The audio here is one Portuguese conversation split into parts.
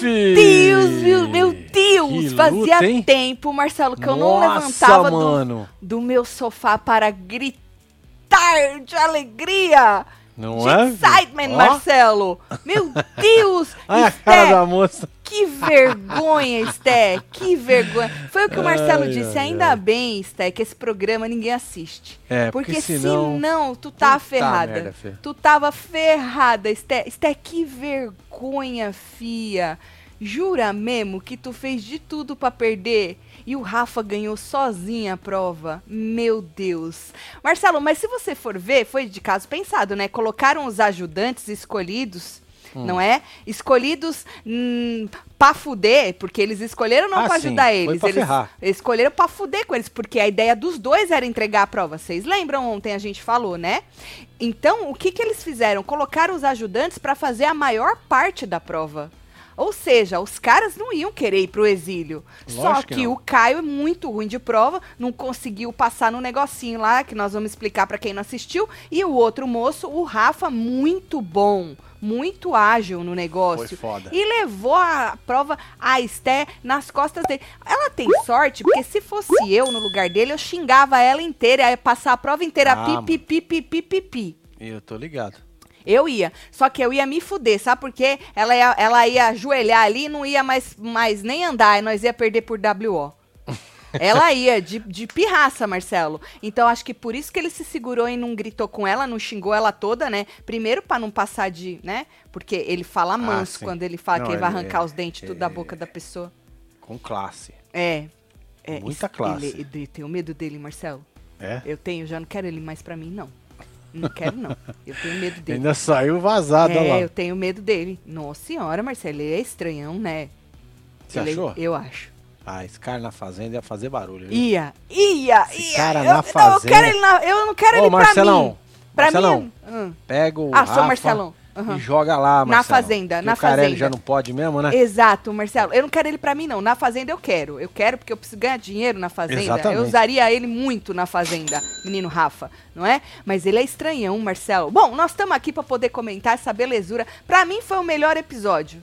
filho. Deus, meu, meu Deus! Que Fazia luta, tempo, Marcelo, que eu não levantava do, do meu sofá para gritar de alegria. Não de é? excitement, Ó. Marcelo! Meu Deus! Olha a cara da moça. que vergonha, Esté! Que vergonha! Foi o que o Marcelo Ai, disse. ai, Ainda ai. bem, Esté, que esse programa ninguém assiste. É, Porque, porque senão- senão tu tá ferrada. merda, tu tava ferrada, Esté. Esté, que vergonha, fia. Jura mesmo que tu fez de tudo pra perder e o Rafa ganhou sozinha a prova? Meu Deus. Marcelo, mas se você for ver, foi de caso pensado, né? Colocaram os ajudantes escolhidos, Hum. não é? Escolhidos hum, pra fuder, porque eles escolheram não Ah, pra ajudar eles. pra eles ferrar. escolheram pra fuder com eles, porque a ideia dos dois era entregar a prova. Vocês lembram ontem a gente falou, né? Então, o que que eles fizeram? Colocaram os ajudantes pra fazer a maior parte da prova. Ou seja, os caras não iam querer ir pro exílio. Só Lógico que que não. o Caio é muito ruim de prova, não conseguiu passar no negocinho lá, que nós vamos explicar pra quem não assistiu. E o outro moço, o Rafa, muito bom, muito ágil no negócio. Foda. E levou a prova a Esté nas costas dele. Ela tem sorte, porque se fosse eu no lugar dele, eu xingava ela inteira, ia passar a prova inteira, Ah, pi, pi, pi, pi, pi, pi, pi. Eu tô ligado. Eu ia. Só que eu ia me fuder, sabe por quê? Ela ia, ela ia ajoelhar ali e não ia mais, mais nem andar, e nós ia perder por WO. Ela ia de, de pirraça, Marcelo. Então acho que por isso que ele se segurou e não gritou com ela, não xingou ela toda, né? Primeiro pra não passar de, né? Porque ele fala manso Ah, quando ele fala Não, que ele vai ele- arrancar os dentes tudo da é- boca da pessoa. Com classe. É. é Muita classe. Ele, ele- tenho medo dele, Marcelo. É? Eu tenho, já não quero ele mais pra mim, não. Não quero, não. Eu tenho medo dele. Ainda saiu vazado é, lá. eu tenho medo dele. Nossa senhora, Marcelo, ele é estranhão, né? Você Ele- achou? Eu acho. Ah, esse cara na fazenda ia fazer barulho. viu? Ia, ia, Esse ia. cara eu, na não, eu fazenda- quero ele na, eu não quero Ô, ele pra Marcelão, mim. Pra Marcelão, mim. hum. Pega o Ah, sou Rafa Marcelão. Aham. e joga lá, Na Marcelão. fazenda, na o Carelli fazenda. já não pode mesmo, né? Exato, Marcelo. Eu não quero ele pra mim, não. Na fazenda eu quero. Eu quero porque eu preciso ganhar dinheiro na fazenda. Exatamente. Eu usaria ele muito na fazenda, menino Rafa, não é? Mas ele é estranhão, Marcelo. Bom, nós estamos aqui pra poder comentar essa belezura. Pra mim foi o melhor episódio.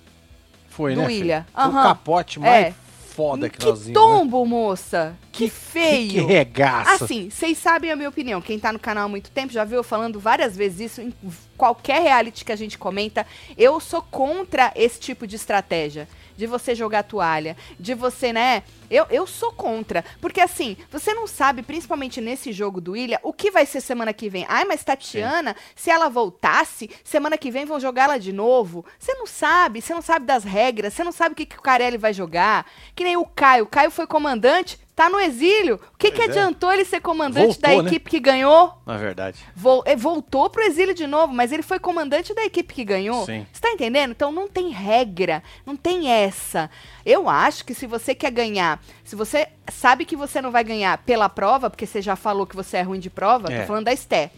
Foi, do né? Ilha. Aham. O capote mais É. foda que, que nós vimos. né? tombo, moça. Que, Que feio. Que regaço. Assim, vocês sabem a minha opinião. Quem tá no canal há muito tempo já viu eu falando várias vezes isso em qualquer reality que a gente comenta. Eu sou contra esse tipo de estratégia. De você jogar toalha, de você, né? Eu, eu sou contra. Porque assim, você não sabe, principalmente nesse jogo do Ilha, o que vai ser semana que vem. Ai, mas Tatiana, se ela voltasse, semana que vem vão jogar ela de novo. Você não sabe, você não sabe das regras, você não sabe o que, que o Carelli vai jogar. Que nem o Caio. O Caio foi comandante, tá no exílio. O que, que é. adiantou ele ser comandante da Voltou, né? equipe que ganhou? Na verdade. Vol- eh, voltou pro exílio de novo, mas ele foi comandante da equipe que ganhou. Sim. Você tá entendendo? Então não tem regra, não tem essa. Eu acho que se você quer ganhar, se você sabe que você não vai ganhar pela prova, porque você já falou que você é ruim de prova, É. tô falando da Esté.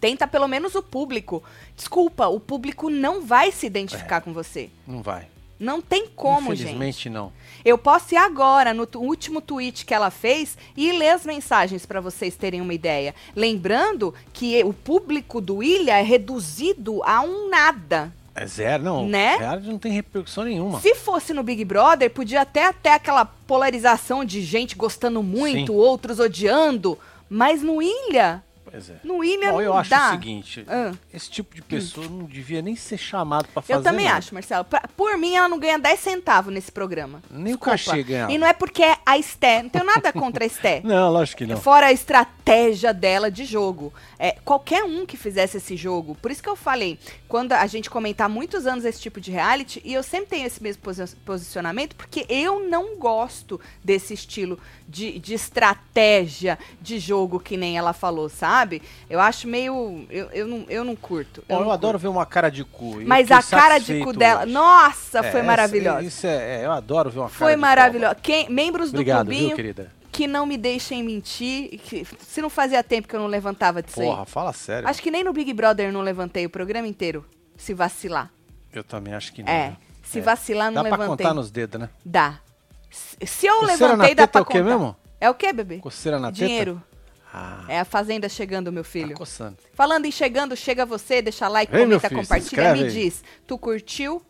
Tenta pelo menos o público. Desculpa, o público não vai se identificar É. com você. Não vai. Não tem como, gente. Infelizmente, não. Eu posso ir agora no último tweet que ela fez e ler as mensagens para vocês terem uma ideia. Lembrando que o público do Ilha é reduzido a um nada. É zero, não. Né? Reality não tem repercussão nenhuma. Se fosse no Big Brother, podia até até aquela polarização de gente gostando muito, Sim. outros odiando. Mas no Ilha, Pois é. no Ilha Bom, eu acho dá. o seguinte, Ah. esse tipo de pessoa não devia nem ser chamado pra fazer Eu também nada. acho, Marcelo. Pra- por mim, ela não ganha 10 centavos nesse programa. Nem o Desculpa. cachê ganhava. E não é porque é a Esté. Não tenho nada contra a Esté. Não, lógico que não. Fora a estratégia dela de jogo. É, qualquer um que fizesse esse jogo. Por isso que eu falei, quando a gente comentar muitos anos esse tipo de reality, e eu sempre tenho esse mesmo posi- posicionamento, porque eu não gosto desse estilo de, de estratégia de jogo que nem ela falou, sabe? Eu acho meio. Eu, eu, não, eu não curto. Eu, não adoro ver uma cara de cu. curto. Eu Mas a cara de cu dela. hoje. Nossa, É, foi maravilhosa. Isso é, é, eu adoro ver uma cara Foi de maravilhosa. Quem, membros Obrigado, do viu, clubinho querida? que não me deixem mentir. que- se não fazia tempo que eu não levantava disso Porra, aí. fala sério. Acho que nem no Big Brother eu não levantei o programa inteiro. Se vacilar. Eu também acho que não. É. viu? Se É. vacilar, não Dá pra levantei. contar nos dedos, né? Dá. Se eu Coceira na levantei, dá teta pra é o quê contar. mesmo? É o quê, bebê? Coceira na Dinheiro. teta? Ah, É a fazenda chegando, meu tá filho. coçando. Meu Falando em chegando, chega você, deixa like, meu comenta, filho, compartilha, me aí. diz. Tu curtiu?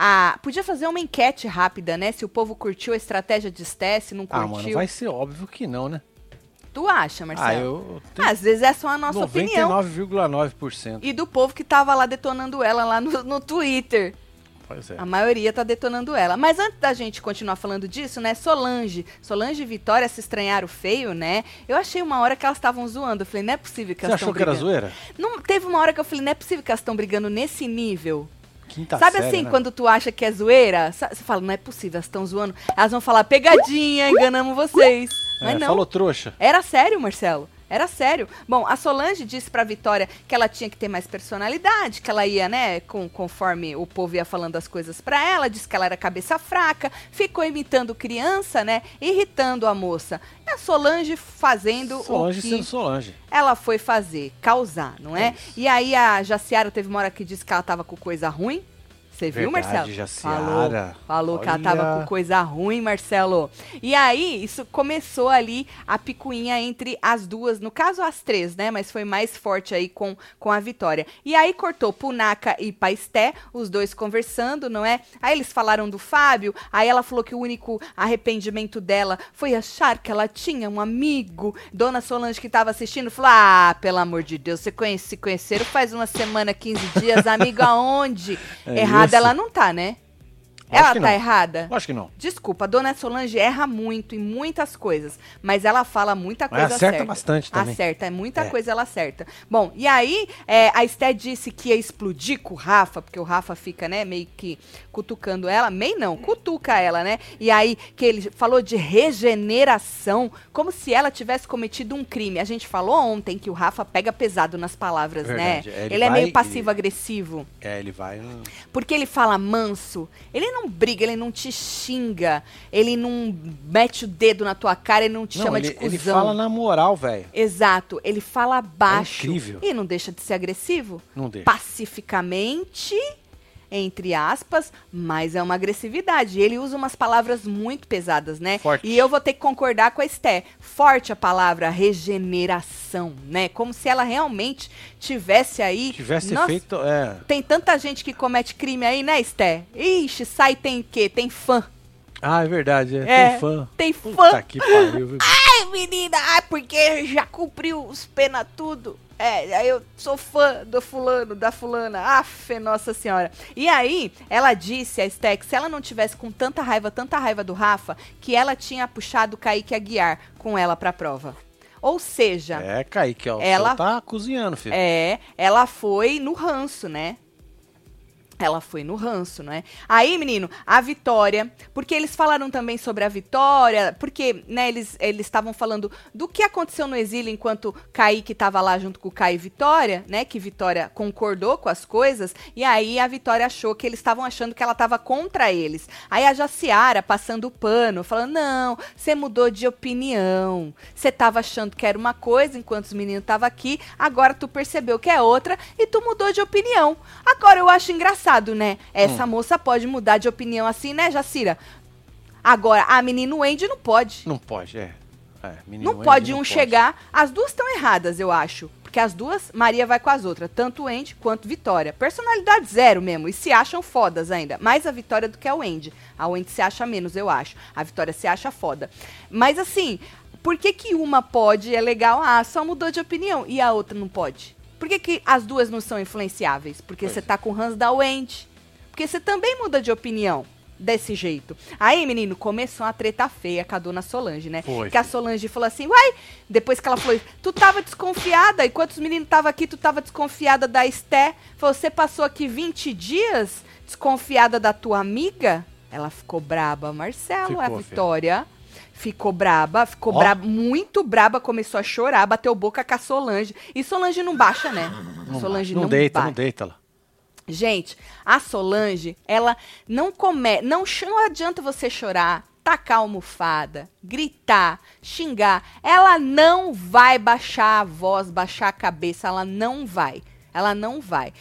a, podia fazer uma enquete rápida, né? Se o povo curtiu a estratégia de Sté, se não Ah, curtiu. mano, vai ser óbvio que não, né? Tu acha, Marcelo? Ah, eu tenho Às vezes é só a nossa opinião. 99,9%. E do povo que tava lá detonando ela lá no, no Twitter. Pois é. A maioria tá detonando ela. Mas antes da gente continuar falando disso, né? Solange. Solange e Vitória se estranharam feio, né? Eu achei uma hora que elas estavam zoando. Eu falei, não é possível que Você elas estão achou que era brigando. zoeira? Não, teve uma hora que eu falei, não é possível que elas estão brigando nesse nível. Quinta Sabe série, assim, né? quando tu acha que é zoeira? Você fala, não é possível, elas estão zoando. Elas vão falar, pegadinha, enganamos vocês. Mas É, não. Falou trouxa. Era sério, Marcelo. Era sério. Bom, a Solange disse pra Vitória que ela tinha que ter mais personalidade, que ela ia, né, com, conforme o povo ia falando as coisas pra ela, disse que ela era cabeça fraca, ficou imitando criança, né, irritando a moça. E a Solange fazendo Solange o que sendo Solange. ela foi fazer, causar, não é? E aí a Jaciara teve uma hora que disse que ela tava com coisa ruim. Você viu, Verdade, Marcelo? Jaciara. Falou, falou que ela tava com coisa ruim, Marcelo. E aí, isso começou ali a picuinha entre as duas, no caso as três, né? Mas foi mais forte aí com, com a Vitória. E aí cortou Punaca e Paisté, os dois conversando, não é? Aí eles falaram do Fábio, aí ela falou que o único arrependimento dela foi achar que ela tinha um amigo. Dona Solange que tava assistindo falou: Ah, pelo amor de Deus, você conhece, se conheceram faz uma semana, 15 dias, amigo aonde? É Errada ela não tá, né? Acho ela tá não. errada? Lógico que não. Desculpa, a dona Solange erra muito em muitas coisas, mas ela fala muita Mas coisa acerta certa. bastante também. Acerta, é muita É. coisa ela acerta. Bom, e aí é, a Esté disse que ia explodir com o Rafa, porque o Rafa fica, né, meio que cutucando ela, meio não, cutuca ela, né? E aí que ele falou de regeneração, como se ela tivesse cometido um crime. A gente falou ontem que o Rafa pega pesado nas palavras, Verdade, né? ele ele é meio passivo-agressivo. É, ele vai. hum, Porque ele fala manso, ele não briga, ele não te xinga, ele não mete o dedo na tua cara, ele não te Não, chama ele, de cuzão. ele fala na moral, velho. Exato, ele fala baixo. incrível. E não deixa de ser agressivo. Não deixa. Pacificamente, entre aspas, mas é uma agressividade. Ele usa umas palavras muito pesadas, né? Forte. E eu vou ter que concordar com a Esté. Forte a palavra regeneração, né? Como se ela realmente tivesse aí. Tivesse Nossa, feito. É. tem tanta gente que comete crime aí, né, Esté? Ixi, sai tem o quê? Tem fã. Ah, é verdade. É, É, tem fã. Tem Puta fã. que pariu, viu? Ai, menina, ai, porque já cumpriu os pena tudo. É, aí eu sou fã do fulano, da fulana. Aff, nossa senhora. E aí, ela disse, a que se ela não tivesse com tanta raiva, tanta raiva do Rafa, que ela tinha puxado o Kaique Aguiar com ela pra prova. Ou seja, É, Kaique, ó. Ela tá cozinhando, filho. É, ela foi no ranço, né? Ela foi no ranço, né? Aí, menino, a Vitória, porque eles falaram também sobre a Vitória, porque, né, eles estavam falando do que aconteceu no exílio enquanto Kaique tava lá junto com o Kai e Vitória, né? Que Vitória concordou com as coisas, e aí a Vitória achou que eles estavam achando que ela tava contra eles. Aí a Jaciara passando o pano, falando: "Não, você mudou de opinião. Você tava achando que era uma coisa enquanto os meninos estavam aqui, agora tu percebeu que é outra e tu mudou de opinião. Agora eu acho engraçado, né? Essa moça pode mudar de opinião assim, né, Jacira? Agora, a menina Wendy não pode. Não pode, é. É, Não pode não um chegar. As duas estão erradas, eu acho. Porque as duas, Maria vai com as outras. Tanto o Andy quanto Vitória. Personalidade zero mesmo. E se acham fodas ainda. Mais a Vitória do que a Wendy. A Wendy se acha menos, eu acho. A Vitória se acha foda. Mas assim, por que, que uma pode é legal? Ah, só mudou de opinião. E a outra não pode? Por que, que as duas não são influenciáveis? Porque você é. tá com o Hans da Wendy. Porque você também muda de opinião. Desse jeito. Aí, menino, começou uma treta feia com a dona Solange, né? Foi, Que a Solange falou assim, uai, depois que ela falou, tu tava desconfiada, enquanto os meninos estavam aqui, tu tava desconfiada da Esté. Você passou aqui 20 dias desconfiada da tua amiga? Ela ficou braba, Marcelo, Ficou, a. Vitória. Ficou braba, ficou Ó. braba, muito braba, começou a chorar, bateu boca com a Solange. E Solange não baixa, né? Não, Solange não, não, deita, baixa. não deita lá. Gente, a Solange, ela não come, não, não adianta você chorar, tacar almofada, gritar, xingar. Ela não vai baixar a voz, baixar a cabeça, ela não vai. Ela não vai.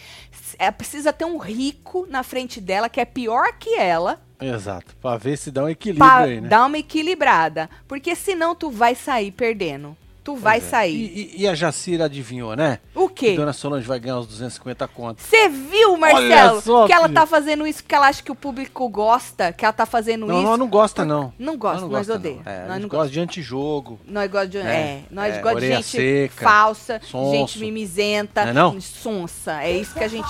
É, precisa ter um rico na frente dela que é pior que ela Exato. Pra ver se dá um equilíbrio pra aí, né? dar uma equilibrada, porque senão tu vai sair perdendo. Tu vai Pois é. sair. E, e- e a Jacira adivinhou, né? O Que quê? Dona Solange vai ganhar os 250 contos. Você viu, Marcelo, só, que ela tá fazendo isso porque ela acha que o público gosta, que ela tá fazendo Não, isso. nós não gosta, não. Não gosta, Nós nós gosta, odeia. não. É, Nós não gosta de antijogo. Nós gostamos de, É, é, nós é, gostamos de gente seca, falsa, sonso. gente mimizenta, Não é não? sonsa. É isso que a gente.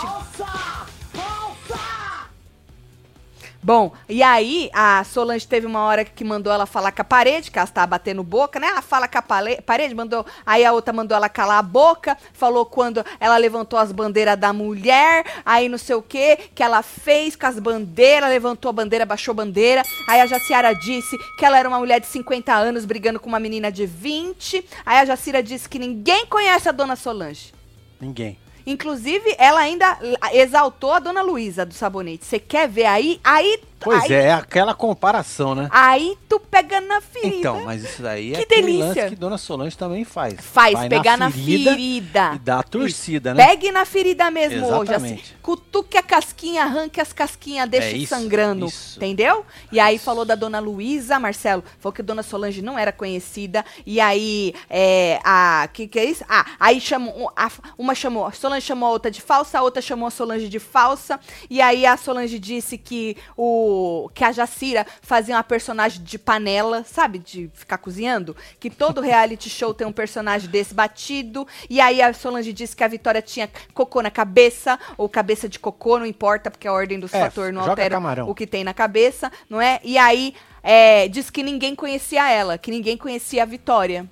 Bom, e aí a Solange teve uma hora que mandou ela falar com a parede, que ela estava batendo boca, né? Ah, fala com a parede, mandou. Aí a outra mandou ela calar a boca, falou quando ela levantou as bandeiras da mulher, aí não sei o que, que ela fez com as bandeiras, levantou a bandeira, baixou a bandeira. Aí a Jaciara disse que ela era uma mulher de 50 anos brigando com uma menina de 20. Aí a Jacira disse que ninguém conhece a dona Solange. Ninguém. Inclusive, ela ainda exaltou a dona Luísa do sabonete. Você quer ver aí? Aí, Pois aí, é, é aquela comparação, né? aí tu pega na ferida. Então, mas isso daí Que é delícia. lance que Dona Solange também faz. Faz Vai pegar na ferida. E dá a torcida, né? Pegue na ferida mesmo hoje, assim. Exatamente. Cutuque a casquinha, arranque as casquinhas, deixa É isso, sangrando. isso. Entendeu? E aí falou da dona Luísa, Marcelo, falou que dona Solange não era conhecida. E aí, é, a. que que é isso? Ah, aí chamou. a- uma chamou. A Solange chamou a outra de falsa, a outra chamou a Solange de falsa. E aí a Solange disse que o. que a Jacira fazia uma personagem de panela, sabe? De ficar cozinhando. Que todo reality show tem um personagem desse batido. E aí a Solange disse que a Vitória tinha cocô na cabeça, ou cabeça de cocô, não importa, porque a ordem dos É, fatores não altera camarão. o que tem na cabeça, não é? E aí é, diz que ninguém conhecia ela, que ninguém conhecia a Vitória.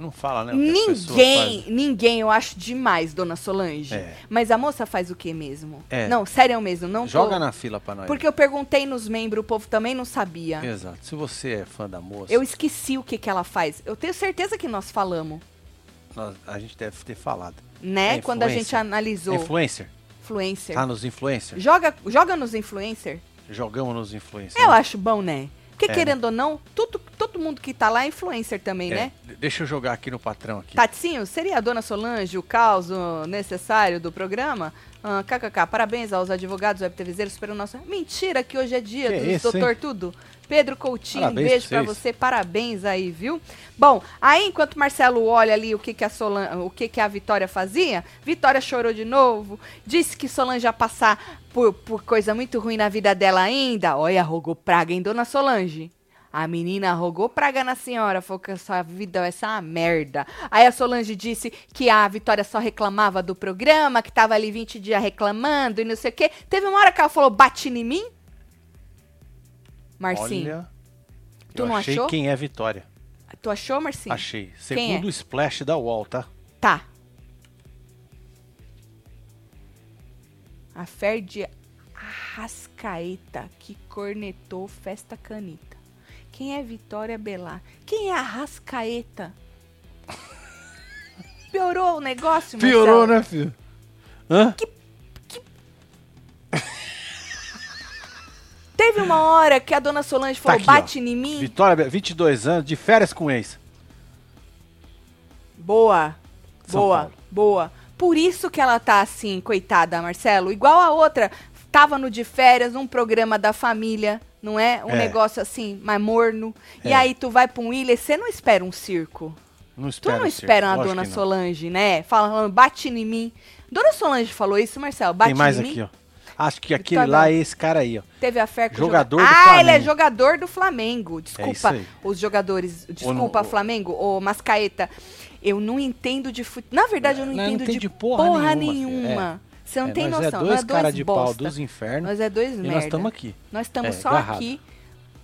Não fala, né? Ninguém, ninguém, eu acho demais, dona Solange. É. Mas a moça faz o que mesmo? É. Não, sério mesmo, não tô- Joga na fila pra nós. Porque eu perguntei nos membros, o povo também não sabia. Exato. Se você é fã da moça, Eu esqueci o que, que ela faz. Eu tenho certeza que nós falamos, nós- a gente deve ter falado. né? É Quando a gente influencer. analisou. Influencer? Influencer. Tá nos influencers? Joga, joga nos influencer. Jogamos nos influencers. Eu acho bom, né? Porque É, querendo ou não, tudo, todo mundo que tá lá é influencer também, É, né? Deixa eu jogar aqui no patrão aqui. Tatinho, seria a dona Solange o caos necessário do programa? Ah, KKK, parabéns aos advogados webtevezeiros pelo nosso... Mentira que hoje é dia Que dos isso, doutor hein? Tudo. Pedro Coutinho, Parabéns um beijo vocês. você, parabéns aí, viu? Bom, aí enquanto Marcelo olha ali o que que a Solan... o que que a Vitória fazia, Vitória chorou de novo, disse que Solange ia passar por, por coisa muito ruim na vida dela ainda. Olha, rogou praga em dona Solange. A menina rogou praga na senhora, falou que a sua vida vai ser uma merda. Aí a Solange disse que a Vitória só reclamava do programa, que tava ali 20 dias reclamando e não sei o quê. Teve uma hora que ela falou, bate em mim? Marcinho, Olha, Tu eu não achei achou? quem é Vitória. tu achou, Marcinho? Achei. Quem Segundo é? o splash da UOL, tá? Tá. A Ferdi Arrascaeta que cornetou Festa Canita. Quem é Vitória Belar? Quem é Arrascaeta? Piorou o negócio, Piorou, Marcelo? né, filho? Hã? Teve uma hora que a dona Solange falou, aqui, bate ó. em mim. Vitória, 22 anos, de férias com ex. Boa. São boa. Paulo. Boa. Por isso que ela tá assim, coitada, Marcelo. Igual a outra. Tava no de férias, um programa da família, não é? Um É. negócio assim, mais morno. E É. aí tu vai pra um ilha e você não espera um circo. Não Tu não circo, espera uma lógico dona. Solange, né? Falando, bate em mim. Dona Solange falou isso, Marcelo? Bate Tem mais em aqui, mim. ó. Acho que aquele lá é esse cara aí, ó. Teve a fé com o Jogador joga- do Ah, ele é Flamengo. jogador do Flamengo. Desculpa, aí. os jogadores. Desculpa, Flamengo. Ô, Mascaeta. Eu não entendo de futebol. Na verdade, eu não Não, não entendo de entende porra, porra nenhuma. nenhuma, filho. Você não É, tem nós noção. é nós dois cara de pau bosta. dos infernos. Nós é dois merda. nós estamos aqui. Nós estamos É, só aqui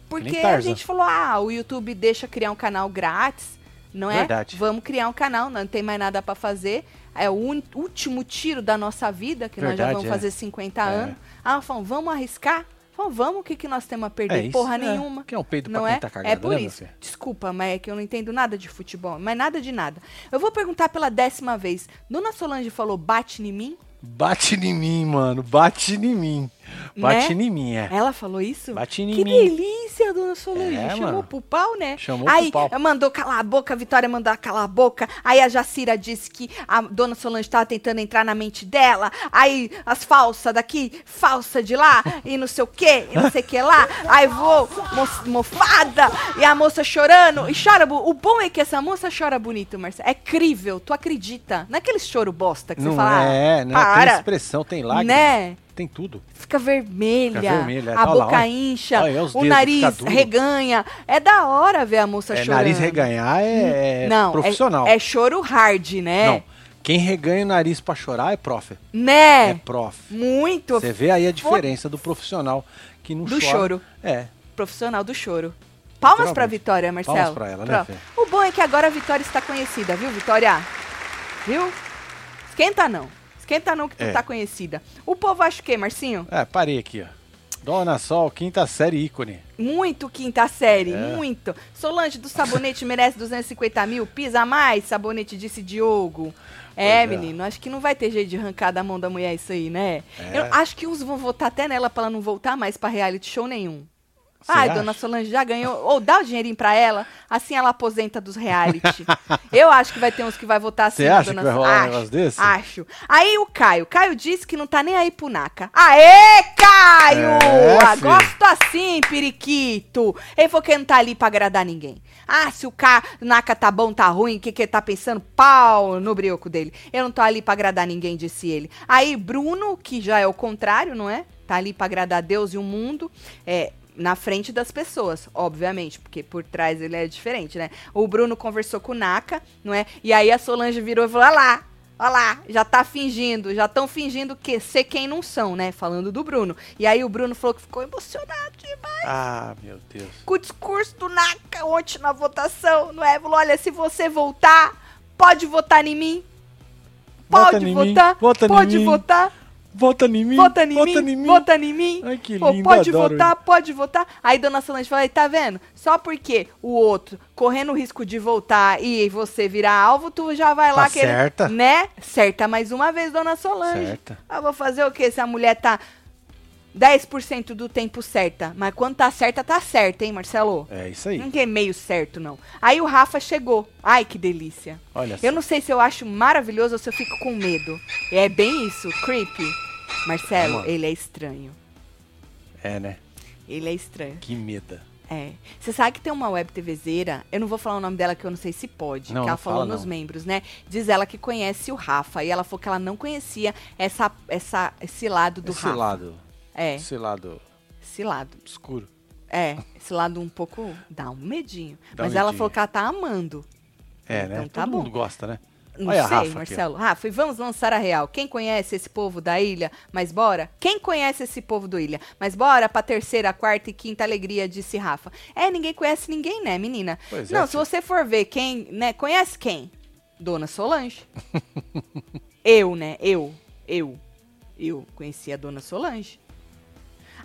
porque a gente falou: ah, o YouTube deixa criar um canal grátis, não é? Verdade. Vamos criar um canal, não tem mais nada pra fazer. É o último tiro da nossa vida, que nós já Verdade, vamos é. fazer 50 É. anos. Ah, falam, vamos arriscar? Falam, vamos, o que, que nós temos a perder? É Porra é. nenhuma. Que é um peido pra não quem é? tá cagado, é por né, isso. filho? Desculpa, mas é que eu não entendo nada de futebol. Mas nada de nada. Eu vou perguntar pela décima vez. Dona Solange falou, bate em mim? Bate em mim, mano. Bate em mim. Bate Né? em mim, é. Ela falou isso? Bate em que mim. delícia, dona Solange. É, Chamou mano. pro pau, né? Chamou Aí pro pau. mandou calar a boca, a Vitória mandou calar a boca. Aí a Jacira disse que a dona Solange tava tentando entrar na mente dela. Aí as falsas daqui, falsa de lá, e não sei o que, e não sei o que lá. Aí vou, mo- mofada, e a moça chorando. E chora. O bom é que essa moça chora bonito, Marcelo. É crível, tu acredita? Não é aquele choro bosta que Não você fala. é, não para. tem expressão, tem lágrimas. Né? Tem tudo. Fica vermelha, Fica vermelha, a olha lá, boca olha. incha, Olha, o dedos, nariz reganha. É da hora ver a moça É, chorando. nariz reganhar é, é Não, profissional. É, é choro hard, né? Não, quem reganha o nariz pra chorar é prof. Né? É prof. Muito Você vê aí a diferença do profissional que não Do chora. choro. É. profissional do choro. Palmas pra Literalmente. Vitória, Marcelo. Palmas pra ela, né, Fê? O bom é que agora a Vitória está conhecida, viu, Vitória? Viu? Esquenta não. Esquenta não que tu É. tá conhecida. O povo acha o quê, Marcinho? É, parei aqui, ó. Dona Sol, quinta série ícone. Muito quinta série, É. muito. Solange do sabonete merece 250 mil, pisa mais, sabonete disse Diogo. É, é. menino, acho que não vai ter jeito de arrancar da mão da mulher isso aí, né? É. Eu acho que uns vão votar até nela pra ela não voltar mais pra reality show nenhum. Você Ai, acha? dona Solange já ganhou. Ou dá o dinheirinho pra ela, assim ela aposenta dos reality. Eu acho que vai ter uns que vai votar assim. Você acha dona que vai rolar um acho, negócio desse? Acho. Aí o Caio. Caio disse que não tá nem aí pro Naka. Aê, Caio! É, Ah, gosto assim, periquito. Ele falou que não tá ali pra agradar ninguém. Ah, se o Ca... Naka tá bom, tá ruim, o que que ele tá pensando? Pau no brioco dele. Eu não tô ali pra agradar ninguém, disse ele. Aí Bruno, que já é o contrário, não é? Tá ali pra agradar Deus e o mundo. É, na frente das pessoas, obviamente, porque por trás ele é diferente, né? O Bruno conversou com o Naka, não é? E aí a Solange virou e falou: olha lá, olha lá, já tá fingindo, já estão fingindo que ser quem não são, né? Falando do Bruno. E aí o Bruno falou que ficou emocionado demais Ah, meu Deus. com o discurso do Naka ontem na votação, não é? Falou: olha, se você voltar, pode votar em mim. Vota Pode mim, votar, vota em pode mim. votar. Vota em mim. Vota em vota mim, em mim. vota em mim. Ai, que Pô, lindo, pode adoro votar, pode votar. Aí Dona Solange fala, tá vendo? Só porque o outro correndo o risco de voltar e você virar alvo, tu já vai lá Tá querer... certa. Né? Certa mais uma vez, Dona Solange. Certa. Eu vou fazer o quê se a mulher tá 10% do tempo certa? Mas quando tá certa, tá certa, hein, Marcelo? É isso aí. Não tem meio certo, não. Aí o Rafa chegou. Ai, que delícia. Olha só. Eu não sei se eu acho maravilhoso ou se eu fico com medo. É bem isso, creepy. Marcelo, Mano. ele é estranho. É, né? Ele é estranho. Que meda. É. Você sabe que tem uma web TVzeira, eu não vou falar o nome dela que eu não sei se pode, Não, que ela falou fala, nos não. membros, né? Diz ela que conhece o Rafa e ela falou que ela não conhecia essa, essa, esse lado do esse Rafa. lado. É, Esse lado esse lado. escuro. É, esse lado um pouco dá um medinho. Dá um Mas ela medinho. falou que ela tá amando. É, Então né? tá Todo bom. mundo gosta, né? Não Olha sei, Rafa aqui, Marcelo. Rafa, e vamos lançar a real. Quem conhece esse povo da ilha? Mas bora? Quem conhece esse povo do ilha? Mas bora pra terceira, quarta e quinta alegria, disse Rafa. É, ninguém conhece ninguém, né, menina? Pois é, Não, se filho. você for ver quem, né, conhece quem? Dona Solange. eu, né? Eu. Eu. Eu conheci a Dona Solange.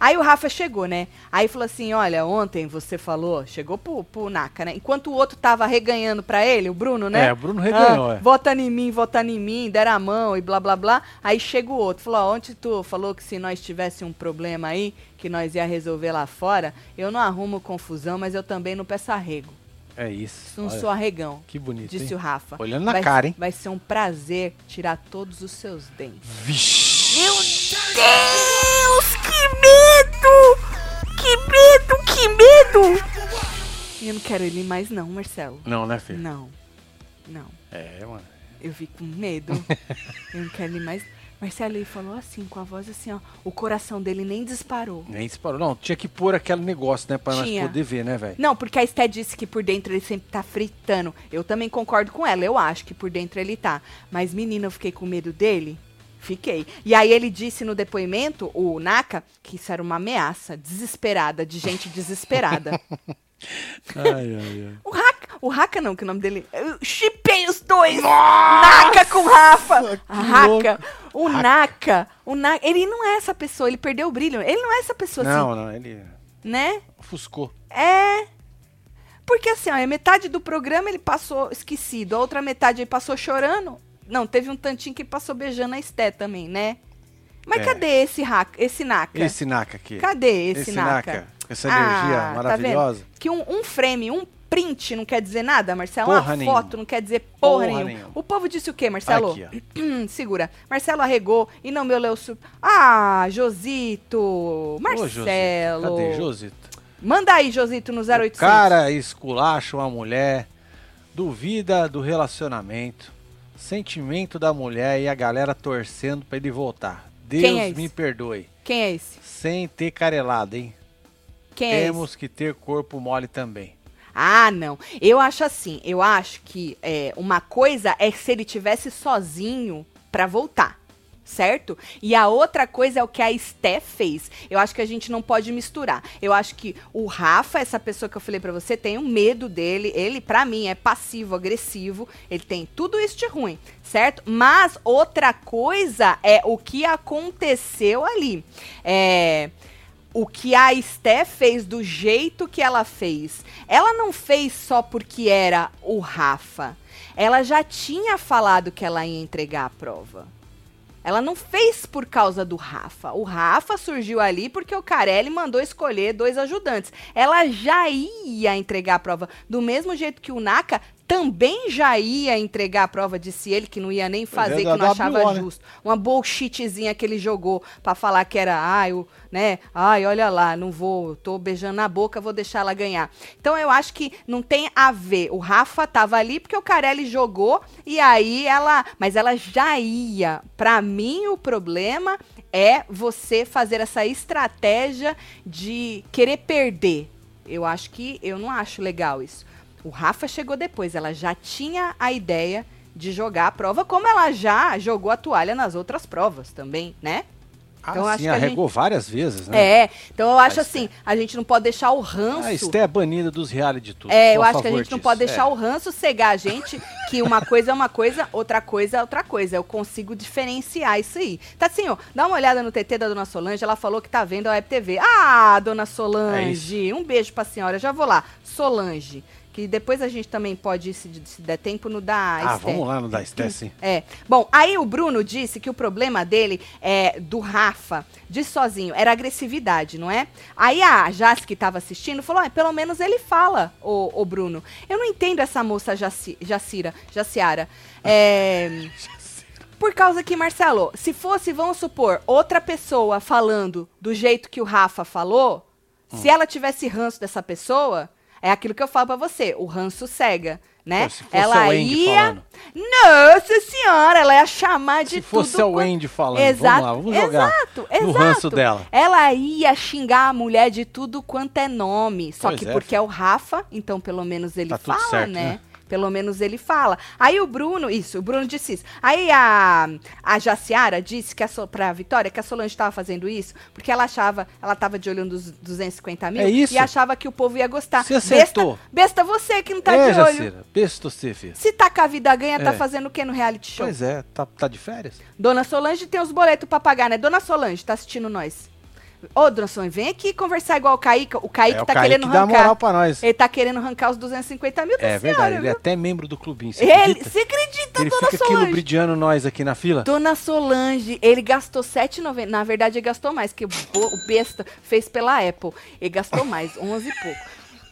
Aí o Rafa chegou, né? Aí falou assim: olha, ontem você falou, chegou pro, pro Naka, né? Enquanto o outro tava reganhando pra ele, o Bruno, né? É, o Bruno reganhou, Ah, é. Vota em mim, vota em mim, deram a mão e blá blá blá. Aí chega o outro, falou: ó, ontem tu falou que se nós tivesse um problema aí, que nós ia resolver lá fora, eu não arrumo confusão, mas eu também não peço arrego. É isso. Não Olha, sou arregão. Que bonito, Disse hein? o Rafa. Olhando na vai, cara, hein? Vai ser um prazer tirar todos os seus dentes. Vixe. Meu Deus, que medo! Que medo, que medo! Eu não quero ele mais não, Marcelo. Não, né, filho? Não, não. É, mano. Eu fico com medo. Eu não quero ele mais. Marcelo, ele falou assim, com a voz assim, ó. O coração dele nem disparou. Nem disparou. Não, tinha que pôr aquele negócio, né? Pra Tinha. nós poder ver, né, velho? Não, porque a Esté disse que por dentro ele sempre tá fritando. Eu também concordo com ela. Eu acho que por dentro ele tá. Mas, menina, eu fiquei com medo dele. Fiquei. E aí ele disse no depoimento, o Naka, que isso era uma ameaça desesperada, de gente desesperada. Ai, ai, ai. O Raka, o Raka não, que o nome dele. Eu chipei os dois! Naka com Rafa! que Raka! O Raka. Naka, o Naka, ele não é essa pessoa, ele perdeu o brilho. Ele não é essa pessoa Não, não, ele assim, né? ofuscou. É. Porque assim, ó, a metade do programa ele passou esquecido, a outra metade ele passou chorando. Não, teve um tantinho que passou beijando a Esté também, né? Mas É. cadê esse Raka, esse Naka? Esse Naka aqui. Cadê esse, Esse Naka? Essa energia Ah, tá maravilhosa. Que um, um frame, um print não quer dizer nada, Marcelo? Porra Uma nenhuma. foto não quer dizer porra, Porra nenhuma. nenhuma. O povo disse o quê, Marcelo? Aqui, segura. Marcelo arregou e não me leu su... Ah, Josito. Ô, Josito, Marcelo. Cadê, Josito? Manda aí, Josito, no 0800. O cara esculacha uma mulher, duvida do relacionamento, sentimento da mulher e a galera torcendo pra ele voltar. Deus Quem é me perdoe. Quem é esse? Sem ter carelada, hein? Quem é Temos que ter corpo mole também. Ah, não. Eu acho assim. Eu acho que é, uma coisa é se ele tivesse sozinho pra voltar. Certo? E a outra coisa é o que a Steph fez. Eu acho que a gente não pode misturar. Eu acho que o Rafa, essa pessoa que eu falei pra você, tem um medo dele. Ele, pra mim, é passivo, agressivo. Ele tem tudo isso de ruim, certo? Mas outra coisa é o que aconteceu ali. É o que a Steph fez do jeito que ela fez, ela não fez só porque era o Rafa. Ela já tinha falado que ela ia entregar a prova. Ela não fez por causa do Rafa. O Rafa surgiu ali porque o Carelli mandou escolher dois ajudantes. Ela já ia entregar a prova. Do mesmo jeito que o Naka também já ia entregar a prova, disse ele, que não ia nem é, fazer, da que não achava WO, né? justo. Uma bullshitzinha que ele jogou pra falar que era, ai, o, né? Ai, olha lá, não vou, tô beijando na boca, vou deixar ela ganhar. Então eu acho que não tem a ver. O Rafa tava ali porque o Carelli jogou e aí ela, mas ela já ia. Pra mim o problema é você fazer essa estratégia de querer perder. Eu acho que eu não acho legal isso. O Rafa chegou depois, ela já tinha a ideia de jogar a prova, como ela já jogou a toalha nas outras provas também, né? Ah, Então, sim, arregou várias vezes, né? É, então eu acho A assim, a gente não pode deixar o ranço. A Esté é banida dos reality de tudo. É, eu acho que a gente não disso. pode deixar É. o ranço cegar a gente, que uma coisa é uma coisa, outra coisa é outra coisa. Eu consigo diferenciar isso aí. Tá assim, ó, dá uma olhada no TT da Dona Solange, ela falou que tá vendo a Web TV. Ah, Dona É Solange, um beijo pra senhora, já vou lá. Solange, que depois a gente também pode, se, se der tempo, no da Ah, Esté. vamos lá no da Esté, sim. É. Bom, aí o Bruno disse que o problema dele é do Rafa, de sozinho, era agressividade, não é? Aí a Jace que tava assistindo falou: ah, pelo menos ele fala, o, o Bruno. Eu não entendo essa moça Jaci, Jacira, Jaciara. É. Por causa que, Marcelo, se fosse, vamos supor, outra pessoa falando do jeito que o Rafa falou, se Hum. ela tivesse ranço dessa pessoa, é aquilo que eu falo pra você, o ranço cega, né? Pô, se fosse ela o Andy ia. falando. Nossa senhora, ela ia chamar de Se tudo. fosse o Andy falando, Exato, vamos lá, vamos jogar exato, no exato. ranço dela. Ela ia xingar a mulher de tudo quanto é nome. Só Pois que é, porque é o Rafa, então pelo menos ele Tá fala, certo, né? né? Pelo menos ele fala. Aí o Bruno, isso, o Bruno disse isso. Aí a, a Jaciara disse que a so, pra Vitória que a Solange estava fazendo isso porque ela achava, ela tava de olho nos 250 mil É isso. e achava que o povo ia gostar. Você acertou. Besta, besta você que não tá é, de olho. Jacira, besta você, filho. Se tá com a vida ganha, tá É. fazendo o que no reality show? Pois é, tá, tá de férias? Dona Solange tem os boletos pra pagar, né? Dona Solange, tá assistindo nós. Ô, Solange, vem aqui conversar igual o Kaique. O Kaique é, tá Kaique querendo dá arrancar. moral pra nós. Ele tá querendo arrancar os 250 mil da É senhora, verdade, ele é viu? até membro do clubinho, você Ele, acredita? você acredita, Ele Dona fica aqui Solange? lubridiando nós aqui na fila. Dona Solange, ele gastou 7,90. Na verdade, ele gastou mais, que o, o besta fez pela Apple. Ele gastou mais, 11 e pouco.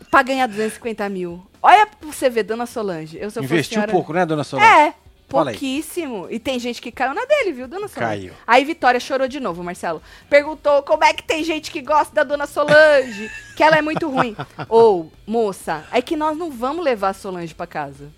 Pra ganhar 250 mil. Olha pra você ver, Dona Solange. Eu, Investiu senhora- pouco, né, dona Solange? É. pouquíssimo. E tem gente que caiu na dele, viu, dona Solange? Caiu. Aí Vitória chorou de novo, Marcelo. Perguntou como é que tem gente que gosta da dona Solange, que ela é muito ruim. Ou, moça, é que nós não vamos levar a Solange pra casa.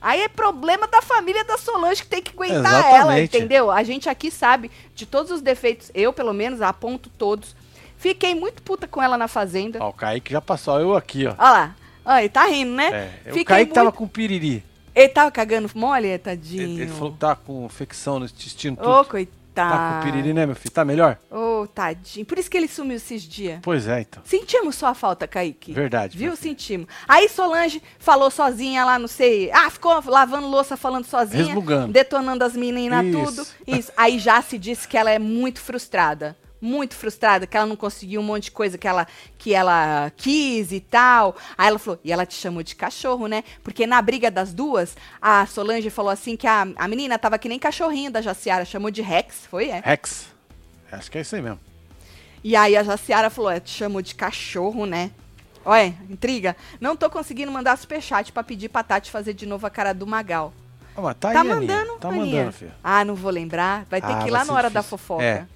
Aí é problema da família da Solange que tem que aguentar ela, Exatamente. entendeu? A gente aqui sabe de todos os defeitos, eu pelo menos aponto todos. Fiquei muito puta com ela na fazenda. Ó, o Kaique já passou, eu aqui, ó. Olha lá. Olha, tá rindo, né? É, o Kaique muito... tava com piriri. Ele tava cagando mole, tadinho. Ele, ele falou que tava com infecção no intestino. Ô, tá coitado. com piriri, né, meu filho? Tá melhor? Ô, tadinho. Por isso que ele sumiu esses dias. Pois é, então. Sentimos sua falta, Kaique. Verdade. Viu? Sentimos. Aí Solange falou sozinha lá, não sei. Ah, ficou lavando louça falando sozinha. Resmungando. Detonando as meninas, tudo. Isso. Aí já se disse que ela é muito frustrada. Muito frustrada, que ela não conseguiu um monte de coisa que ela, que ela quis e tal. Aí ela falou, e ela te chamou de cachorro, né? Porque na briga das duas, a Solange falou assim que a, a menina tava que nem cachorrinho da Jaciara, chamou de Rex, foi? É. Rex. Acho que é isso aí mesmo. E aí a Jaciara falou, é, te chamou de cachorro, né? Olha, intriga. Não tô conseguindo mandar superchat pra pedir pra Tati fazer de novo a cara do Magal. Ah, tá, Tá aí, Aninha. mandando, Tá Aninha. mandando, filho. Ah, não vou lembrar. Vai ter Ah, que ir lá na hora da difícil. fofoca. É.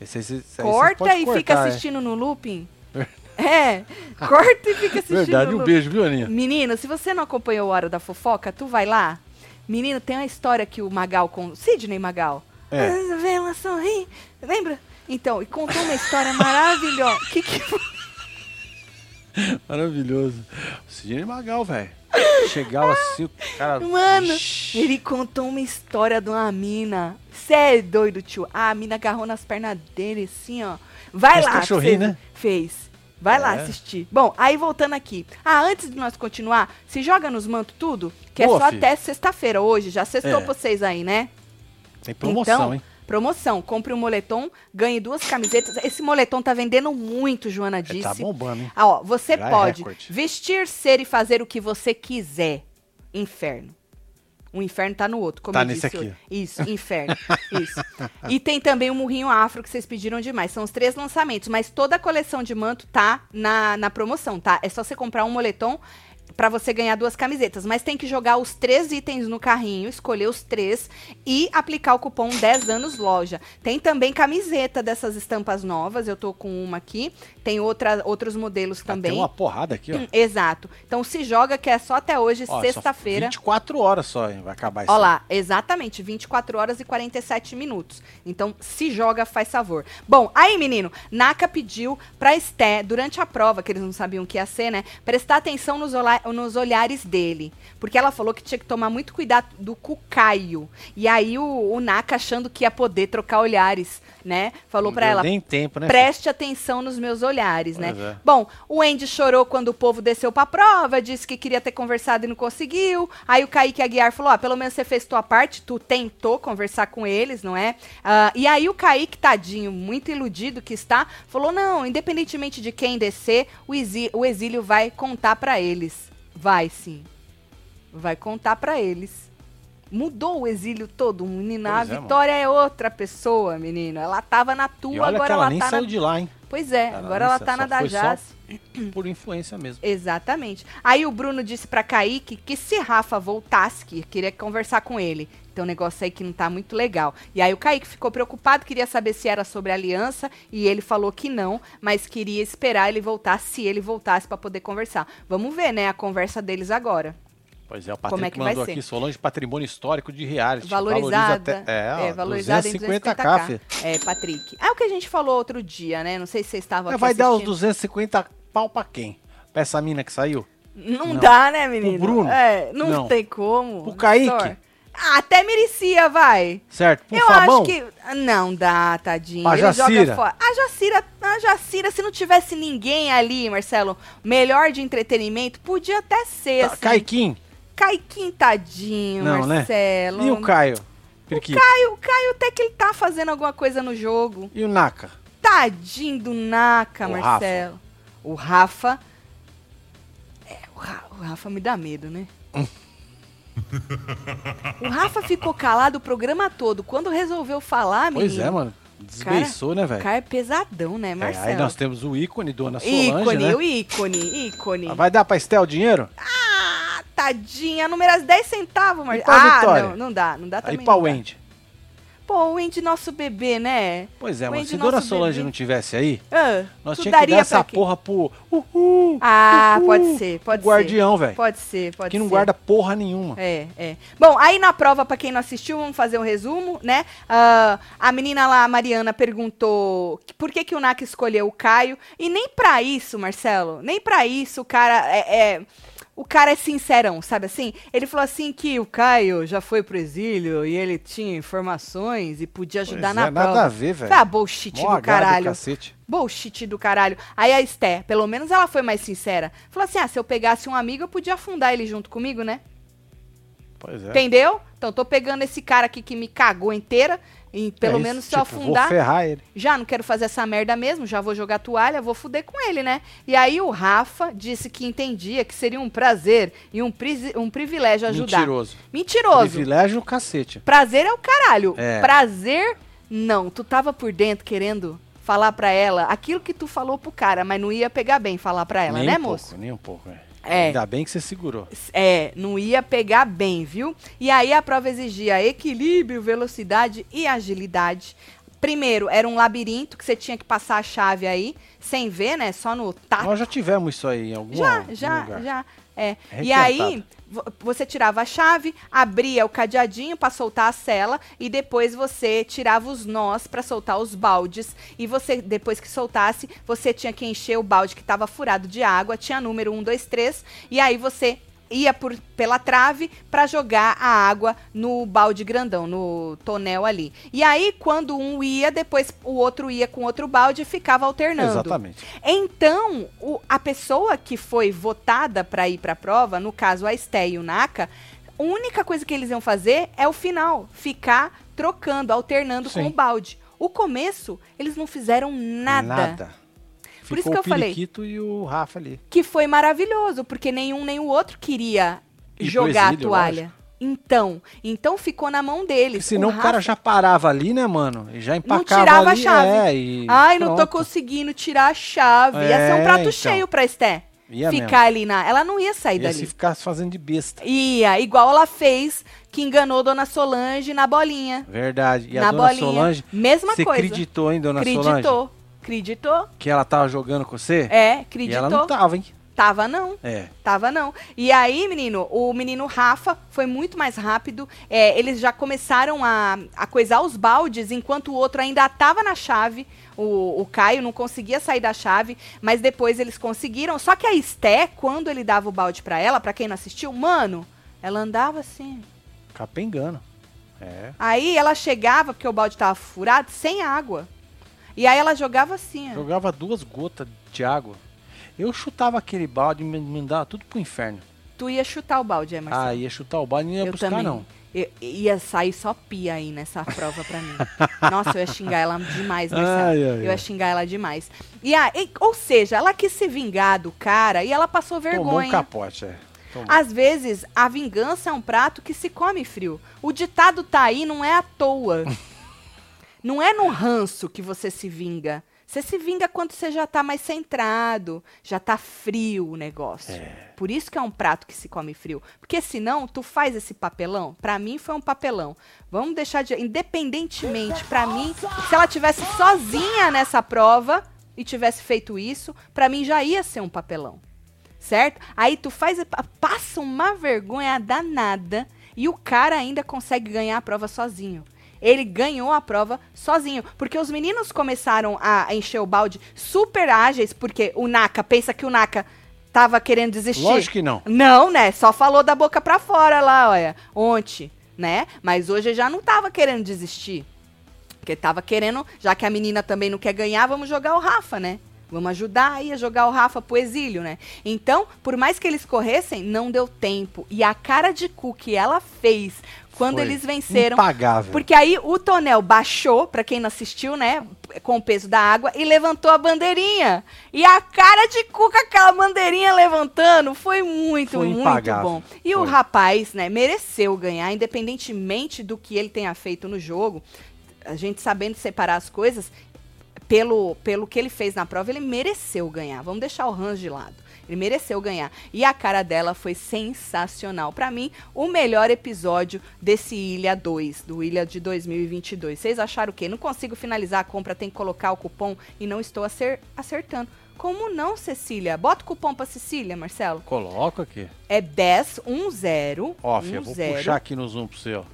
Esse, esse, esse Corta e cortar, fica é. assistindo no looping. É, corta e fica assistindo Verdade, um beijo, viu, Aninha? Menino, se você não acompanhou o Hora da Fofoca, tu vai lá. Menino, tem uma história que o Magal com Sidney Magal. É. Ah, Vê ela sorrir. Lembra? Então, e contou uma história maravilhosa. Que que foi? Maravilhoso. O Sidney Magal, velho. Chegava assim, o cara. Mano, Ixi. ele contou uma história de uma mina. Cê é doido, tio. Ah, a mina agarrou nas pernas dele, assim, ó. Vai Fez lá. cachorrinho, você né? Fez. Vai lá É. assistir. Bom, aí voltando aqui. Ah, antes de nós continuar, se joga nos mantos tudo, que é só filho. até sexta-feira hoje. Já sextou É. pra vocês aí, né? Tem promoção, então, hein? Promoção. Compre um moletom, ganhe duas camisetas. Esse moletom tá vendendo muito, Joana É, disse. tá bombando, hein? Ah, ó, você Já é pode recorde. vestir, ser e fazer o que você quiser. Inferno. O inferno tá no outro, como Tá eu nesse disse aqui. Isso, inferno. Isso. E tem também o murrinho afro que vocês pediram demais. São os três lançamentos, mas toda a coleção de manto tá na, na promoção, tá? É só você comprar um moletom pra você ganhar duas camisetas, mas tem que jogar os três itens no carrinho, escolher os três e aplicar o cupom 10 anos loja. Tem também camiseta dessas estampas novas, eu tô com uma aqui, tem outra, outros modelos Ah, também. Tem uma porrada aqui, ó. Hum, Exato. Então se joga que é só até hoje, sexta-feira. 24 horas só, hein? Vai acabar isso. Olha lá, exatamente, 24 horas e 47 minutos. Então, se joga, faz favor. Bom, aí, menino, Naka pediu pra Esté, durante a prova, que eles não sabiam o que ia ser, né? Prestar atenção nos, nos olhares dele. Porque ela falou que tinha que tomar muito cuidado do com o Caio. E aí, o, o Naka achando que ia poder trocar olhares, né? Falou deu ela, Nem tempo, né? Preste atenção nos meus olhares, né? Pois é. Bom, o Andy chorou quando o povo desceu pra prova, disse que queria ter conversado e não conseguiu. Aí o Kaique Aguiar falou: ó, pelo menos você fez tua parte, tu tentou conversar com eles, não é? Ah, e aí o Kaique, tadinho, muito iludido que está, falou: não, independentemente de quem descer, o, exí- o exílio vai contar pra eles. Vai sim. Vai contar pra eles. Mudou o exílio todo, menina. Pois a é, Vitória é outra pessoa, menino. Ela tava na tua, E olha agora que ela ela nem tá saiu na de lá, hein? Pois é, Ela agora ela tá na da Jazz. Por influência mesmo. Exatamente. Aí o Bruno disse pra Kaique que se Rafa voltasse, que queria conversar com ele. Tem um negócio aí que não tá muito legal. E aí o Kaique ficou preocupado, queria saber se era sobre a aliança, e ele falou que não, mas queria esperar ele voltar, se ele voltasse pra poder conversar. Vamos ver, né, a conversa deles agora. Pois é, o Como é Patrick que mandou ser? aqui, Solange Patrimônio Histórico de Reality. Valorizada. Valoriza até, é, ó, valorizada em 250k. 250k. filho. É, Patrick. É o que a gente falou outro dia, né? Não sei se vocês estavam É, vai dar os assistindo. 250 pau pra quem? Pra essa mina que saiu? Não, Não. dá, né, menino? Pro Bruno? É, não, Não. tem como. Pro Kaique? Ah, até merecia, vai. Certo? Pro Eu Fabão? acho que. Não dá, tadinho. Ele Jacira? joga fora. A Jacira, a Jacira, se não tivesse ninguém ali, Marcelo, melhor de entretenimento, podia até ser. Tá, assim. Caiquim? Caiquinho, tadinho, Não, né? Marcelo. E o Caio? Periquito? Caio, o Caio até que ele tá fazendo alguma coisa no jogo. E o Naka? Tadinho do Naka, O Marcelo. O Rafa. É, o, Ra- o Rafa me dá medo, né? o Rafa ficou calado o programa todo. Quando resolveu falar, menino. Pois é, mano. Desbeiçou, né, O velho? cara é pesadão, né, É, Marcelo? aí nós temos o ícone, Dona Solange, ícone, né? o ícone, ícone. Ah, Vai dar pra Estel o dinheiro? Ah, tadinha, número 10 centavos, Marcelo. pra Ah, Vitória? não, não dá, não dá Aí também. pra não dá. Wendy. Pô, o Wendy, nosso bebê, né? Pois é, mas se Dona nosso Solange bebê. não tivesse aí, Ah, nós tínhamos que dar essa porra pro uhul, Ah, uhul, pode ser, pode pro guardião, velho. ser. Pode ser, pode Que não ser. guarda porra nenhuma. É, é. Bom, aí na prova, pra quem não assistiu, vamos fazer um resumo, né? Ah, a menina lá, a Mariana, perguntou que- por que, que o Naka escolheu o Caio. E nem pra isso, Marcelo, nem pra isso o cara é. é- o cara é sincerão, sabe assim? Ele falou assim que o Caio já foi pro exílio e ele tinha informações e podia ajudar Pois na é, nada prova. a ver, velho. Ah, bullshit Mó do H do caralho. cacete. Bullshit do caralho. Aí a Esté, pelo menos ela foi mais sincera. Falou assim: ah, se eu pegasse um amigo, eu podia afundar ele junto comigo, né? Pois é. Entendeu? Então tô pegando esse cara aqui que me cagou inteira. E pelo É isso, menos se eu tipo, afundar, Vou ferrar ele. já não quero fazer essa merda mesmo, já vou jogar toalha, vou fuder com ele, né? E aí o Rafa disse que entendia que seria um prazer e um, prisi- um privilégio ajudar. Mentiroso. Mentiroso. Privilégio no cacete. Prazer é o caralho. É. Prazer, não. Tu tava por dentro querendo falar pra ela aquilo que tu falou pro cara, mas não ia pegar bem falar pra ela, nem né, um moço? pouco, nem um pouco. É. É. Ainda bem que você segurou. É, não ia pegar bem, viu? E aí a prova exigia equilíbrio, velocidade e agilidade. Primeiro, era um labirinto que você tinha que passar a chave aí, sem ver, né? Só no tato. Nós já tivemos isso aí em algum Já, já, lugar. já. É. É E aí, você tirava a chave, abria o cadeadinho para soltar a cela e depois você tirava os nós para soltar os baldes. E você, depois que soltasse, você tinha que encher o balde que estava furado de água, tinha número 1, 2, 3, e aí você ia por, pela trave para jogar a água no balde grandão, no tonel ali. E aí, quando um ia, depois o outro ia com outro balde e ficava alternando. Exatamente. Então, o- a pessoa que foi votada para ir para a prova, no caso a Esté e o Naka, a única coisa que eles iam fazer é o final, ficar trocando, alternando Sim. com o balde. O começo, eles não fizeram nada. Por isso que eu o falei. Periquito e o Rafa ali. Que foi maravilhoso, porque nenhum nem o outro queria E jogar exílio, a toalha. Então, então ficou na mão Porque deles. senão o, Rafa- cara já parava ali, né, mano? E já empacava tirava a ali. chave. É, e Ai, não tô pronto. conseguindo tirar a chave. Ia ser um É, prato então. cheio pra Esté. Ia ficar ali na. Ela não ia sair mesmo. Ia dali. se ficasse fazendo de besta. Ia, igual ela fez que enganou Dona Solange na bolinha. Verdade. E na a dona bolinha. Solange, Mesma você coisa. acreditou, hein, dona Solange? Acreditou. Acreditou? Que ela tava jogando com você? É, E acreditou. ela não tava, hein? Tava não. É. Tava não. E aí, menino, o menino Rafa foi muito mais rápido. É, eles já começaram a, a coisar os baldes, enquanto o outro ainda tava na chave. O, o Caio não conseguia sair da chave, mas depois eles conseguiram. Só que a Esté, quando ele dava o balde pra ela, pra quem não assistiu, mano, ela andava assim. Capengando. É. Aí ela chegava, porque o balde tava furado, sem água. E aí ela jogava assim. Jogava duas gotas de água. Eu chutava aquele balde e me mandava tudo pro inferno. Tu ia chutar o balde, é, Marcelo? Ah, ia chutar o balde e não ia eu buscar, também. não. Eu- ia sair só pia aí nessa prova pra mim. Nossa, eu ia xingar ela demais, Marcelo. Ai, ai, eu ia xingar ela demais. E a, e- ou seja, ela quis se vingar do cara e ela passou Tomou um vergonha. capote, é. Tomou. Às vezes, a vingança é um prato que se come frio. O ditado tá aí, não é à toa. não é no ranço que você se vinga. Você se vinga quando você já tá mais centrado, já tá frio o negócio. É. Por isso que é um prato que se come frio. Porque senão, tu faz esse papelão. Pra mim foi um papelão. Vamos deixar de. Independentemente, pra mim, se ela tivesse sozinha nessa prova e tivesse feito isso, pra mim já ia ser um papelão certo? Aí tu faz, passa uma vergonha danada e o cara ainda consegue ganhar a prova sozinho. Ele ganhou a prova sozinho, porque os meninos começaram a encher o balde super ágeis, porque o Naka pensa que o Naka tava querendo desistir. Lógico que não. Não, né? Só falou da boca pra fora lá, olha, ontem, né? Mas hoje já não tava querendo desistir. Porque tava querendo, já que a menina também não quer ganhar, vamos jogar o Rafa, né? Vamos ajudar aí a jogar o Rafa pro exílio, né? Então, por mais que eles corressem, não deu tempo. E a cara de cu que ela fez quando Foi eles venceram. Impagável. Porque aí o tonel baixou, pra quem não assistiu, né? Com o peso da água, e levantou a bandeirinha. E a cara de cu com aquela bandeirinha levantando foi muito, Foi muito impagável. bom. E o Foi. rapaz, né, mereceu ganhar, independentemente do que ele tenha feito no jogo. A gente sabendo separar as coisas, pelo, pelo que ele fez na prova, ele mereceu ganhar. Vamos deixar o Hans de lado. Ele mereceu ganhar. E a cara dela foi sensacional. Pra mim, o melhor episódio desse Ilha 2, do Ilha de 2022. Vocês acharam o quê? Não consigo finalizar a compra, tem que colocar o cupom e não estou acer- acertando. Como não, Cecília? Bota o cupom pra Cecília, Marcelo. Coloca aqui. É 10, 1, 0. Ó, filha, vou puxar aqui no zoom pro você, ó.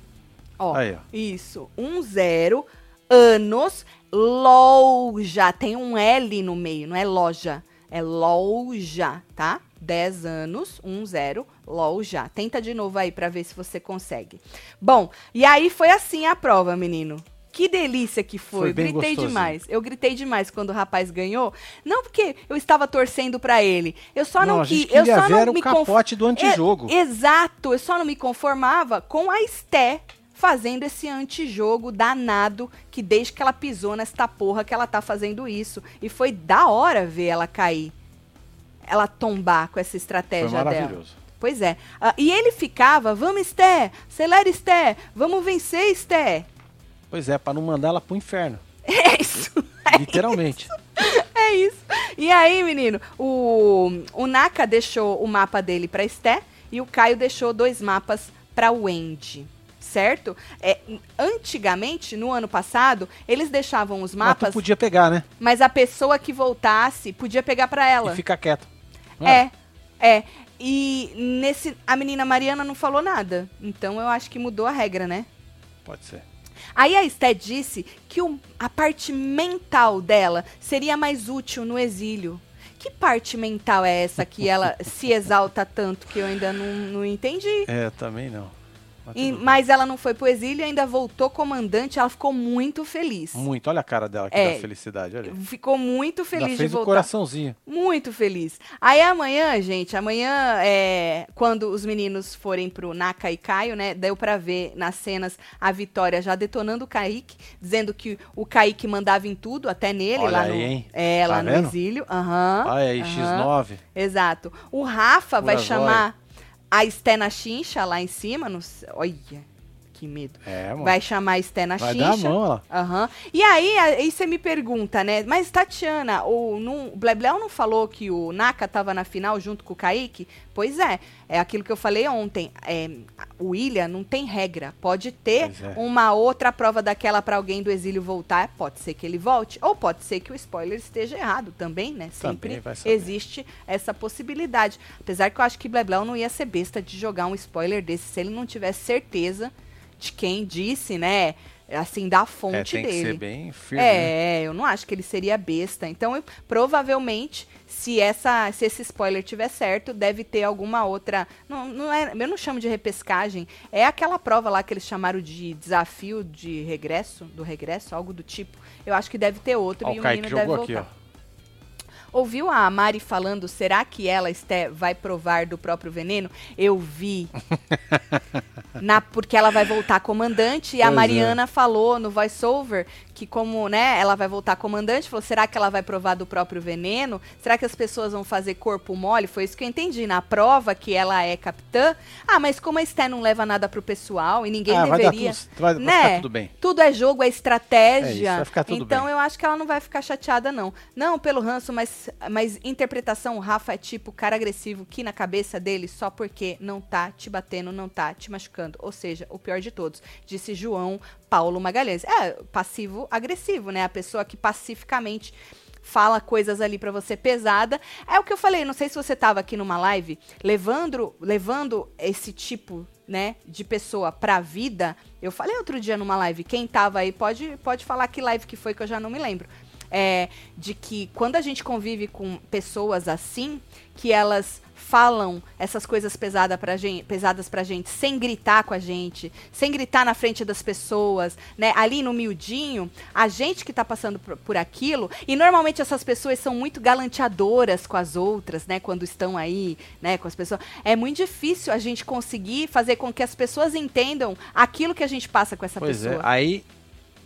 Ó, Aí, ó. Isso, um zero, anos, loja, tem um L no meio, não é loja, é loja, tá? 10 anos, um zero, loja. Tenta de novo aí pra ver se você consegue. Bom, e aí foi assim a prova, menino. Que delícia que foi. Foi gritei gostosinho. demais. Eu gritei demais quando o rapaz ganhou. Não porque eu estava torcendo pra ele. Eu só não, gente quis. Eu queria só ver não me o conf- capote do antijogo. é, exato, eu só não me conformava com a Esté fazendo esse antijogo danado que desde que ela pisou nesta porra que ela tá fazendo isso. E foi da hora ver ela cair. Ela tombar com essa Foi estratégia dela. maravilhoso. Pois é. Ah, e ele ficava, vamos Esté, acelera Esté, vamos vencer Esté. Pois é, pra não mandar ela pro inferno. É isso. Literalmente. É isso. E aí, menino, o, o Naka deixou o mapa dele pra Esté e o Caio deixou dois mapas pra Wendy. Certo? É, antigamente, no ano passado, eles deixavam os Mas mapas, tu podia pegar, né? mas a pessoa que voltasse podia pegar pra ela. E ficar quieto. Era? É, é. E nesse. A menina Mariana não falou nada. Então eu acho que mudou a regra, né? Pode ser. Aí a Esté disse que o- a parte mental dela seria mais útil no exílio. Que parte mental é essa que ela se exalta tanto que eu ainda não, não entendi? É, também não. Mas E- mas ela não foi pro exílio e ainda voltou comandante. Ela ficou muito feliz. Muito. Olha a cara dela aqui É. da felicidade. Olha. Ficou muito Ainda feliz de fez o voltar. coraçãozinho. Muito feliz. Aí amanhã, gente, amanhã, é, quando os meninos forem pro Naka e Caio, né, deu pra ver nas cenas a Vitória já detonando o Kaique, dizendo que o Kaique mandava em tudo, até nele, Olha lá aí, no, hein? é, Tá lá no vendo? exílio. Aham. Olha aí, aham. X9. Exato. O Rafa vai Pura chamar a Esté na chincha lá em cima. No, olha, que medo. É, mano. Vai chamar a Esté na Vai chincha. dar a mão, ó. Aham. E aí, aí você me pergunta, né? Mas, Tatiana, o, não, o Blebleu não falou que o Naka tava na final junto com o Kaique? Pois é, é aquilo que eu falei ontem. É, o Ilha não tem regra. Pode ter é. uma outra prova daquela pra alguém do exílio voltar. Pode ser que ele volte. Ou pode ser que o spoiler esteja errado também, né? Sempre Também vai existe essa possibilidade. Apesar que eu acho que Blebleu não ia ser besta de jogar um spoiler desse se ele não tivesse certeza de quem disse, né? Assim, da É, fonte tem que dele. ser bem firme. né? É, eu não acho que ele seria besta. Então, eu- provavelmente, se essa, se esse spoiler tiver certo, deve ter alguma outra. Não, não é, eu não chamo de repescagem. É aquela prova lá que eles chamaram de desafio de regresso, do regresso, algo do tipo. Eu acho que deve ter outro Ó, e o o menino deve aqui, voltar. ó. Ouviu a Mari falando, será que ela, Esté, vai provar do próprio veneno? Eu vi. Na, porque ela vai voltar comandante e a Pois é. Mariana falou no voiceover que como, né, ela vai voltar comandante, falou, será que ela vai provar do próprio veneno? Será que as pessoas vão fazer corpo mole? Foi isso que eu entendi. Na prova que ela é capitã. Ah, mas como a Esté não leva nada pro pessoal e ninguém ah, vai, deveria... tudo, vai, vai né? ficar tudo bem. Tudo é jogo, é estratégia. É isso, vai tudo então bem. eu acho que ela não vai ficar chateada, não. Não pelo ranço, mas, mas interpretação, o Rafa é tipo cara agressivo que na cabeça dele só porque não tá te batendo, não tá te machucando. Ou seja, o pior de todos, disse João Paulo Magalhães. É, passivo-agressivo, né? A pessoa que pacificamente fala coisas ali pra você pesada. É o que eu falei, não sei se você tava aqui numa live, levando, levando esse tipo, né, de pessoa pra vida. Eu falei outro dia numa live, quem tava aí pode, pode falar que live que foi que eu já não me lembro. É, de que quando a gente convive com pessoas assim, que elas falam essas coisas pesada pra gente, pesadas pra gente, sem gritar com a gente, sem gritar na frente das pessoas, né? Ali no miudinho, a gente que tá passando por, por aquilo, e normalmente essas pessoas são muito galanteadoras com as outras, né? Quando estão aí, né, com as pessoas. É muito difícil a gente conseguir fazer com que as pessoas entendam aquilo que a gente passa com essa Pois pessoa. é, aí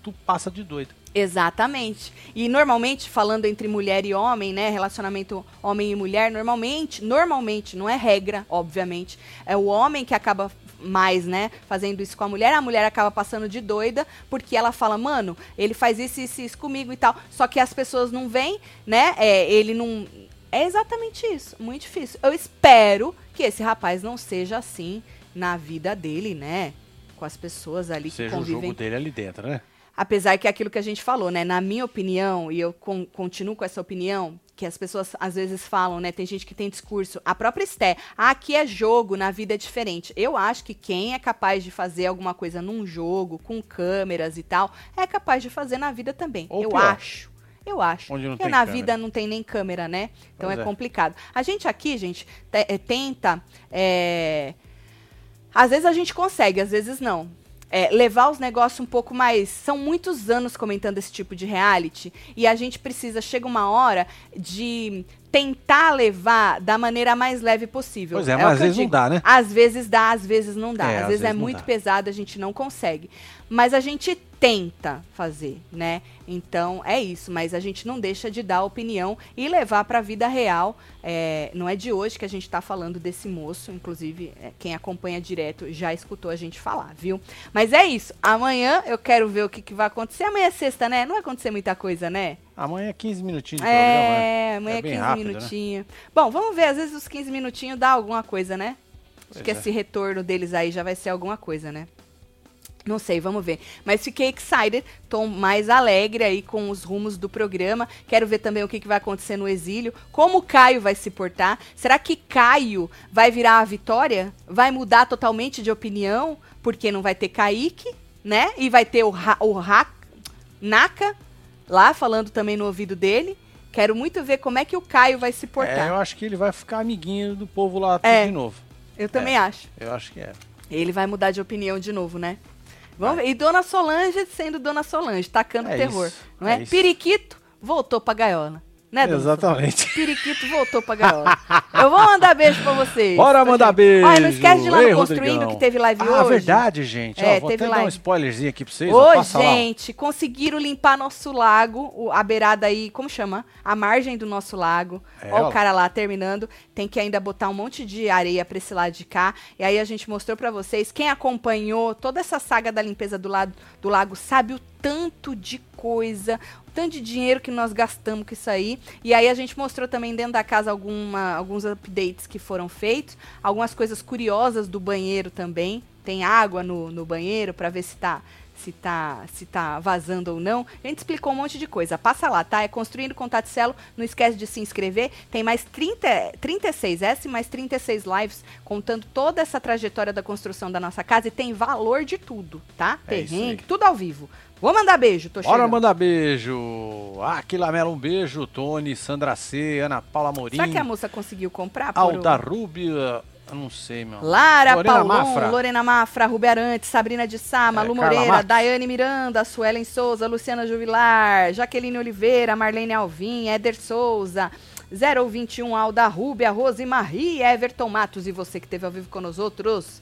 tu passa de doido. Exatamente. E normalmente, falando entre mulher e homem, né? Relacionamento homem e mulher, normalmente, normalmente, não é regra, obviamente. É o homem que acaba mais, né, fazendo isso com a mulher, a mulher acaba passando de doida, porque ela fala, mano, ele faz isso, isso, isso comigo e tal. Só que as pessoas não veem, né? É, ele não. É exatamente isso. Muito difícil. Eu espero que esse rapaz não seja assim na vida dele, né? Com as pessoas ali que Seja o convivem jogo dele ali dentro, né? Apesar que é aquilo que a gente falou, né? Na minha opinião, e eu con- continuo com essa opinião, que as pessoas às vezes falam, né? Tem gente que tem discurso. A própria Esté, ah, aqui é jogo, na vida é diferente. Eu acho que quem é capaz de fazer alguma coisa num jogo, com câmeras e tal, é capaz de fazer na vida também. Ou eu pior. acho. Eu acho. Onde não Porque tem na câmera. vida não tem nem câmera, né? Então Pois é, é. complicado. A gente aqui, gente, te- é, tenta. é, Às vezes a gente consegue, às vezes não. É, levar os negócios um pouco mais. São muitos anos comentando esse tipo de reality. E a gente precisa, chega uma hora, de tentar levar da maneira mais leve possível. Pois é, o mas às vezes não dá, né? Às vezes dá, às vezes não dá. É, às às vezes é vezes não muito dá. pesado, a gente não consegue. Mas a gente tenta fazer, né? Então é isso, mas a gente não deixa de dar opinião e levar para a vida real. É, não é de hoje que a gente está falando desse moço, inclusive é, quem acompanha direto já escutou a gente falar, viu? Mas é isso. Amanhã eu quero ver o que, que vai acontecer. Amanhã é sexta, né? Não vai acontecer muita coisa, né? Amanhã é 15 minutinhos de programa, né? É, amanhã É é bem 15 rápido, né? minutinhos. Bom, vamos ver, às vezes os 15 minutinhos dá alguma coisa, né? Acho Pois que é. esse retorno deles aí já vai ser alguma coisa, né? Não sei, vamos ver. Mas fiquei excited, tô mais alegre aí com os rumos do programa. Quero ver também o que, que vai acontecer no exílio, como o Caio vai se portar. Será que Caio vai virar a vitória? Vai mudar totalmente de opinião? Porque não vai ter Kaique, né? E vai ter o, Ra o Ra Naka lá falando também no ouvido dele. Quero muito ver como é que o Caio vai se portar. É, eu acho que ele vai ficar amiguinho do povo lá É. de novo. Eu também acho. Eu acho que é. Ele vai mudar de opinião de novo, né? Vamos ver. E Dona Solange sendo Dona Solange, tacando É terror. isso, não é? é. Periquito voltou pra gaiola. Né, Exatamente. Solange? Periquito voltou pra gaiola. Eu vou mandar beijo pra vocês. Bora mandar gente? beijo. Olha, não esquece de lá Ei, no Construindo, Rodrigão. que teve live ah, hoje. verdade, gente. É, Ó, vou teve até dar um live. spoilerzinho aqui pra vocês. Ô, ó, passa lá. gente, conseguiram limpar nosso lago, o- a beirada aí, como chama? A margem do nosso lago. É, Ó, ó. o cara lá terminando. Tem que ainda botar um monte de areia pra esse lado de cá. E aí a gente mostrou pra vocês. Quem acompanhou toda essa saga da limpeza do lado do lago sabe o tanto de coisa, o tanto de dinheiro que nós gastamos com isso aí. E aí a gente mostrou também dentro da casa alguma, alguns updates que foram feitos, algumas coisas curiosas do banheiro também. Tem água no, no banheiro pra ver se tá se tá, se tá vazando ou não. A gente explicou um monte de coisa. Passa lá, tá? É Construindo com Taticelo. Não esquece de se inscrever. Tem mais 30, 36 S, mais 36 lives contando toda essa trajetória da construção da nossa casa e tem valor de tudo, tá? É aí. tudo ao vivo. Vou mandar beijo, tô Bora chegando. mandar beijo. Aquila Mela, um beijo. Tony, Sandra C, Ana Paula Morim. Será que a moça conseguiu comprar? por Alda Rúbia. Eu não sei, meu. Lara Lorena Paulon, Mafra. Lorena Mafra, Rubi Arantes, Sabrina de Sá, Malu É, Moreira, Matos. Daiane Miranda, Suelen Souza, Luciana Juvilar, Jaqueline Oliveira, Marlene Alvim, Éder Souza, 021 Alda Rúbia, Rose Marie, Everton Matos e você que esteve ao vivo com nós outros.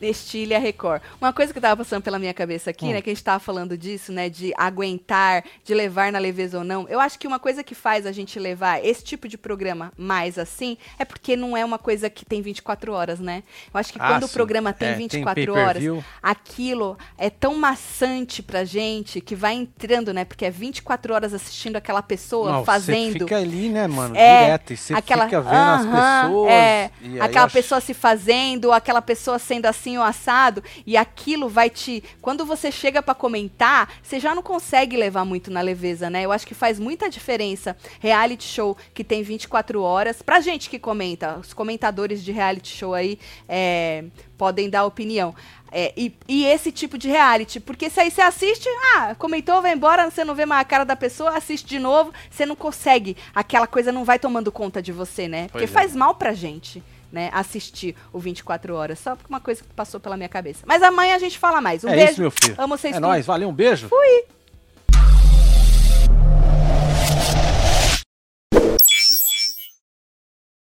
Neste Ilha Record. Uma coisa que tava passando pela minha cabeça aqui, Hum. né, que a gente tava falando disso, né, de aguentar, de levar na leveza ou não. Eu acho que uma coisa que faz a gente levar esse tipo de programa mais assim é porque não é uma coisa que tem 24 horas, né? Eu acho que Ah, quando o sim. programa tem É, 24 horas, pay-per-view. aquilo é tão maçante pra gente que vai entrando, né? Porque é 24 horas assistindo aquela pessoa Não, fazendo. Você fica ali, né, mano? É, direto. E você aquela, fica vendo Aham, as pessoas. é, e aí aquela pessoa se fazendo, aquela pessoa sendo assim ou assado, e aquilo vai te. Quando você chega pra comentar, você já não consegue levar muito na leveza, né? Eu acho que faz muita diferença reality show que tem 24 horas. Pra gente que comenta, os comentadores de reality show aí é, podem dar opinião. É, e, e esse tipo de reality, porque se aí você assiste, ah, comentou, vai embora, você não vê mais a cara da pessoa, assiste de novo, você não consegue, aquela coisa não vai tomando conta de você, né? Porque Pois é. faz mal pra gente, né, assistir o 24 horas, só porque uma coisa que passou pela minha cabeça. Mas amanhã a gente fala mais. Um é beijo, isso, meu filho. amo vocês É nóis, valeu, um beijo. Fui.